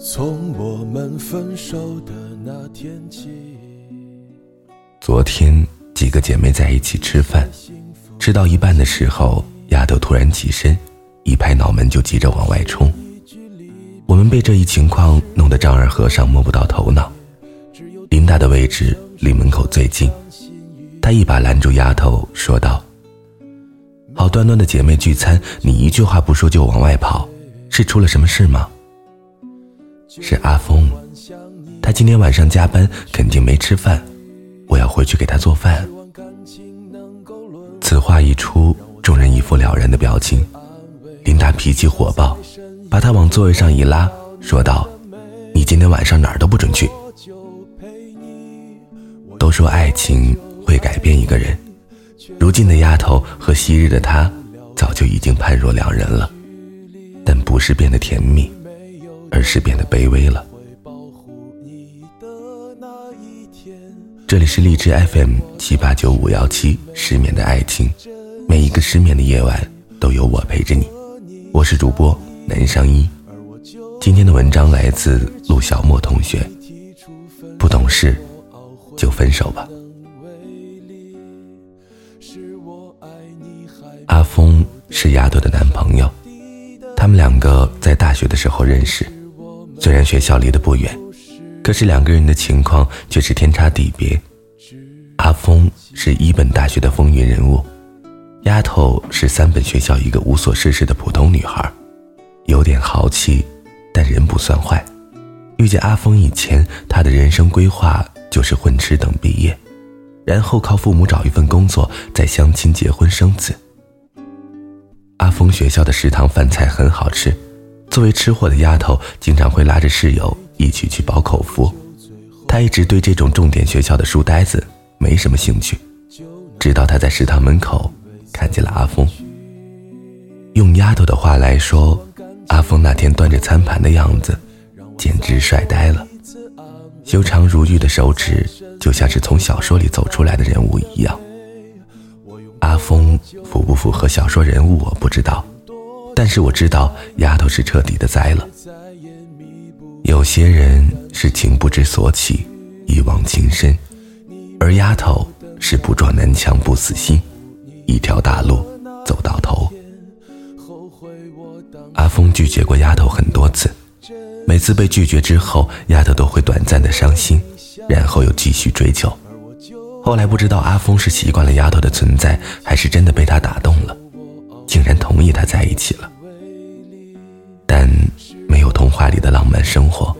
从我们分手的那天起。昨天几个姐妹在一起吃饭，吃到一半的时候，丫头突然起身，一拍脑门就急着往外冲。我们被这一情况弄得丈二和尚摸不到头脑。林达的位置离门口最近，他一把拦住丫头，说道：“好端端的姐妹聚餐，你一句话不说就往外跑，是出了什么事吗？”是阿峰，他今天晚上加班，肯定没吃饭，我要回去给他做饭。此话一出，众人一副了然的表情。林达脾气火爆，把他往座位上一拉，说道：“你今天晚上哪儿都不准去。”都说爱情会改变一个人，如今的丫头和昔日的他，早就已经判若两人了，但不是变得甜蜜，而是变得卑微了。这里是荔枝 FM 七八九五幺七失眠的爱情，每一个失眠的夜晚都有我陪着你，我是主播南商一。今天的文章来自陆小莫同学，不懂事。就分手吧。阿峰是丫头的男朋友，他们两个在大学的时候认识，虽然学校离得不远，可是两个人的情况却是天差地别。阿峰是一本大学的风云人物，丫头是三本学校一个无所事事的普通女孩，有点豪气，但人不算坏。遇见阿峰以前，她的人生规划。就是混吃等毕业，然后靠父母找一份工作，再相亲结婚生子。阿峰学校的食堂饭菜很好吃，作为吃货的丫头，经常会拉着室友一起去饱口福。她一直对这种重点学校的书呆子没什么兴趣，直到她在食堂门口看见了阿峰。用丫头的话来说，阿峰那天端着餐盘的样子，简直帅呆了。修长如玉的手指，就像是从小说里走出来的人物一样。阿峰符不符合小说人物，我不知道，是我知道丫头是彻底的栽了。有些人是情不知所起，一往情深，而丫头是不撞南墙不死心，一条大路走到头。阿峰拒绝过丫头很多次。每次被拒绝之后，丫头都会短暂的伤心，然后又继续追求。后来不知道阿峰是习惯了丫头的存在，还是真的被她打动了，竟然同意她在一起了。但没有童话里的浪漫生活，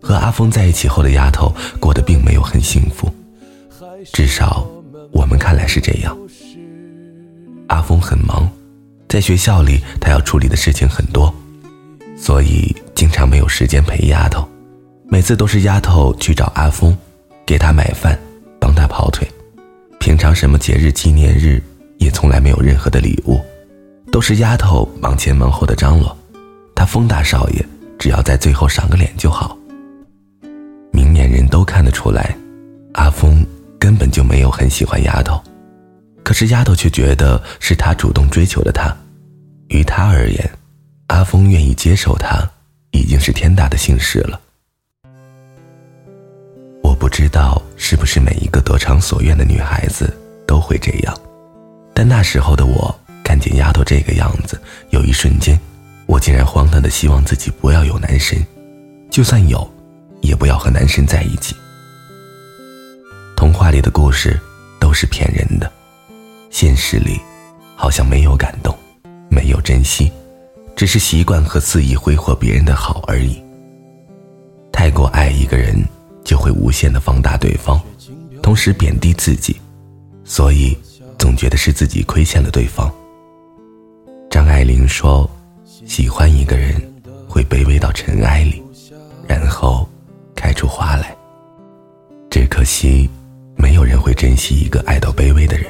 和阿峰在一起后的丫头过得并没有很幸福，至少我们看来是这样。阿峰很忙，在学校里他要处理的事情很多。所以经常没有时间陪丫头，每次都是丫头去找阿峰，给他买饭，帮他跑腿。平常什么节日纪念日，也从来没有任何的礼物，都是丫头忙前忙后的张罗。他风大少爷只要在最后赏个脸就好。明眼人都看得出来，阿峰根本就没有很喜欢丫头，可是丫头却觉得是他主动追求的他，于他而言。阿峰愿意接受他，已经是天大的幸事了。我不知道是不是每一个得偿所愿的女孩子都会这样，但那时候的我看见丫头这个样子，有一瞬间，我竟然荒唐的希望自己不要有男神，就算有，也不要和男神在一起。童话里的故事都是骗人的，现实里好像没有感动，没有珍惜。只是习惯和肆意挥霍别人的好而已。太过爱一个人，就会无限的放大对方，同时贬低自己，所以总觉得是自己亏欠了对方。张爱玲说：“喜欢一个人，会卑微到尘埃里，然后开出花来。”只可惜，没有人会珍惜一个爱到卑微的人。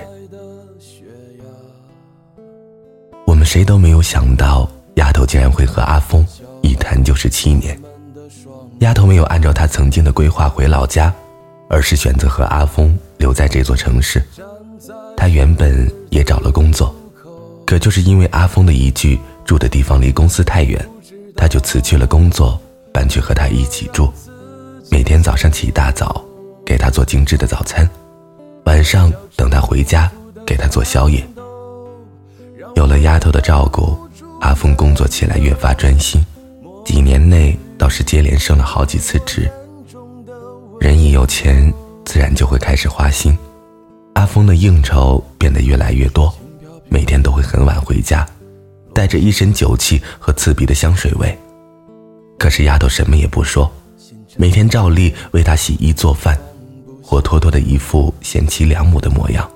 我们谁都没有想到。丫头竟然会和阿峰一谈就是七年。丫头没有按照她曾经的规划回老家，而是选择和阿峰留在这座城市。她原本也找了工作，可就是因为阿峰的一句住的地方离公司太远，她就辞去了工作，搬去和他一起住。每天早上起一大早，给他做精致的早餐，晚上等他回家给他做宵夜。有了丫头的照顾，阿峰工作起来越发专心，几年内倒是接连升了好几次职。人一有钱，自然就会开始花心。阿峰的应酬变得越来越多，每天都会很晚回家，带着一身酒气和刺鼻的香水味。可是丫头什么也不说，每天照例为他洗衣做饭，活脱脱的一副贤妻良母的模样。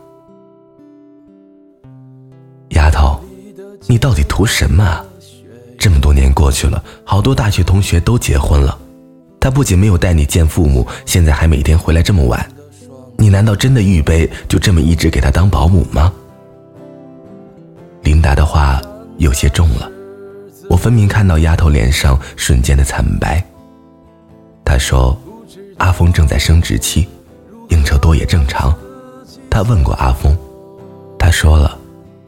丫头，你到底图什么啊？这么多年过去了，好多大学同学都结婚了，他不仅没有带你见父母，现在还每天回来这么晚，你难道真的预备就这么一直给他当保姆吗？琳达的话有些重了，我分明看到丫头脸上瞬间的惨白。她说：“阿峰正在生殖期，应酬多也正常。”她问过阿峰，他说了。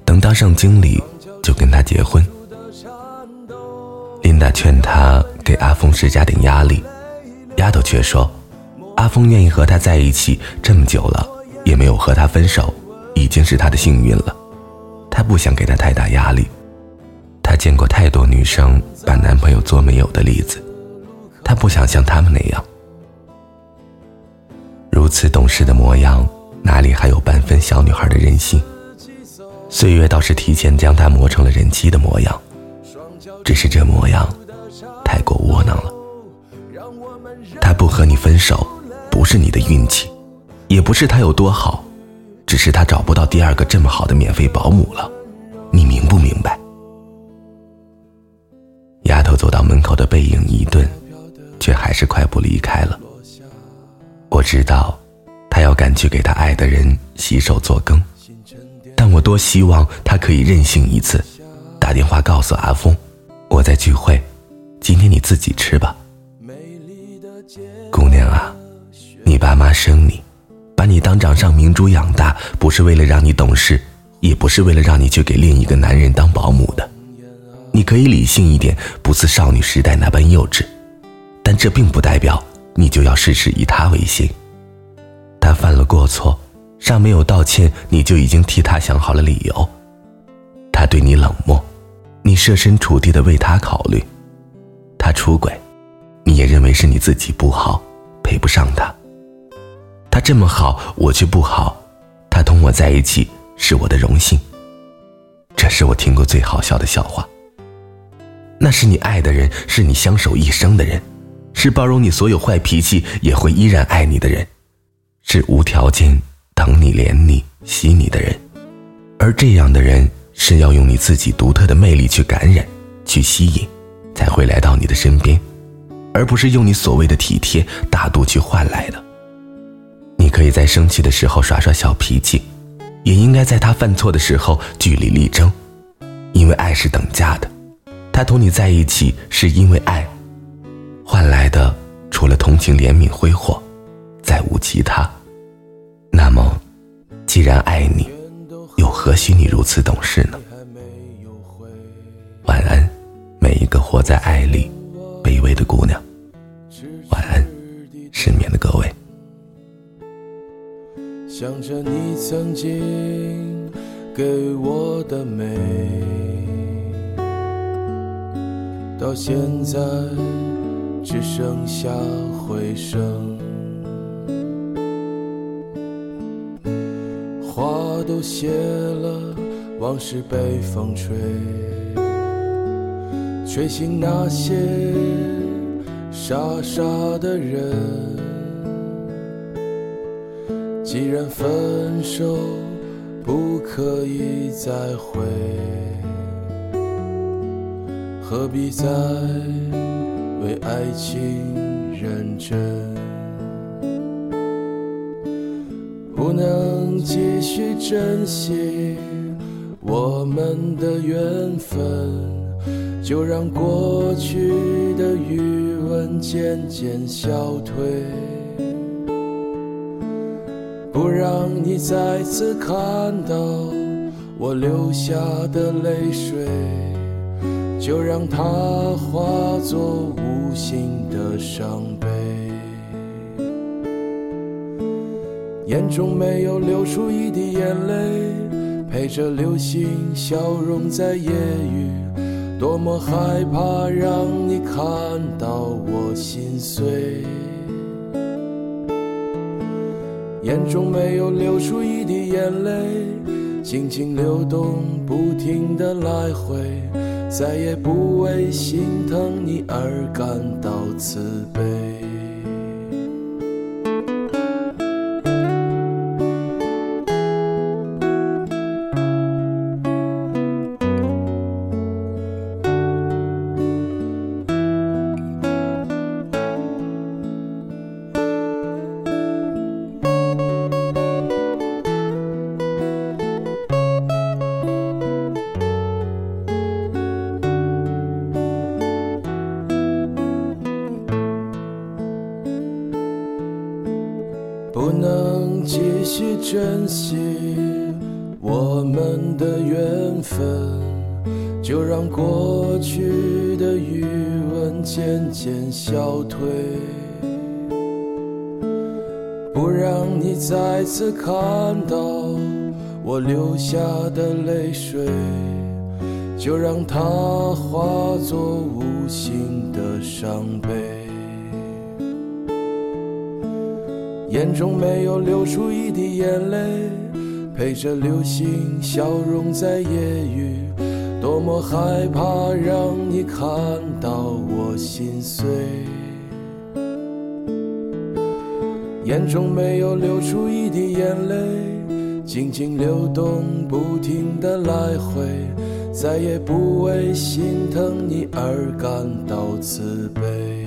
等当上经理，就跟他结婚。琳达劝他给阿峰施加点压力，丫头却说：“阿峰愿意和他在一起这么久了，也没有和他分手，已经是他的幸运了。他不想给他太大压力。他见过太多女生把男朋友做没有的例子，他不想像他们那样。如此懂事的模样，哪里还有半分小女孩的任性？”岁月倒是提前将他磨成了人妻的模样，只是这模样太过窝囊了。他不和你分手，不是你的运气，也不是他有多好，只是他找不到第二个这么好的免费保姆了。你明不明白？走到门口的背影一顿，却还是快步离开了。我知道，他要赶去给他爱的人洗手做羹。但我多希望他可以任性一次，打电话告诉阿峰，我在聚会，今天你自己吃吧。姑娘啊，你爸妈生你，把你当掌上明珠养大，不是为了让你懂事，也不是为了让你去给另一个男人当保姆的。你可以理性一点，不似少女时代那般幼稚，但这并不代表你就要事事以他为先。他犯了过错。尚没有道歉，你就已经替他想好了理由。他对你冷漠，你设身处地的为他考虑。他出轨，你也认为是你自己不好，配不上他。他这么好，我却不好。他同我在一起是我的荣幸。这是我听过最好笑的笑话。那是你爱的人，是你相守一生的人，是包容你所有坏脾气也会依然爱你的人，是无条件。疼你、怜你、惜你的人，而这样的人是要用你自己独特的魅力去感染、去吸引，才会来到你的身边，而不是用你所谓的体贴、大度去换来的。你可以在生气的时候耍耍小脾气，也应该在他犯错的时候据理力争，因为爱是等价的。他同你在一起是因为爱，换来的除了同情、怜悯、挥霍，再无其他。那么，既然爱你，又何须你如此懂事呢？晚安，每一个活在爱里卑微的姑娘。晚安，失眠的各位。想着你曾经给我的美，到现在只剩下回声。花都谢了，往事被风吹，吹醒那些傻傻的人。既然分手不可以再会，何必再为爱情认真？不能继续珍惜我们的缘分，就让过去的余温渐渐消退，不让你再次看到我流下的泪水，就让它化作无形的伤悲。眼中没有流出一滴眼泪，陪着流星消融在夜雨。多么害怕让你看到我心碎，眼中没有流出一滴眼泪，静静流动，不停的来回，再也不为心疼你而感到慈悲。不能继续珍惜我们的缘分，就让过去的余温渐渐消退，不让你再次看到我流下的泪水，就让它化作无形的伤悲。眼中没有流出一滴眼泪，陪着流星消融在夜雨。多么害怕让你看到我心碎。眼中没有流出一滴眼泪，静静流动，不停的来回，再也不为心疼你而感到自卑。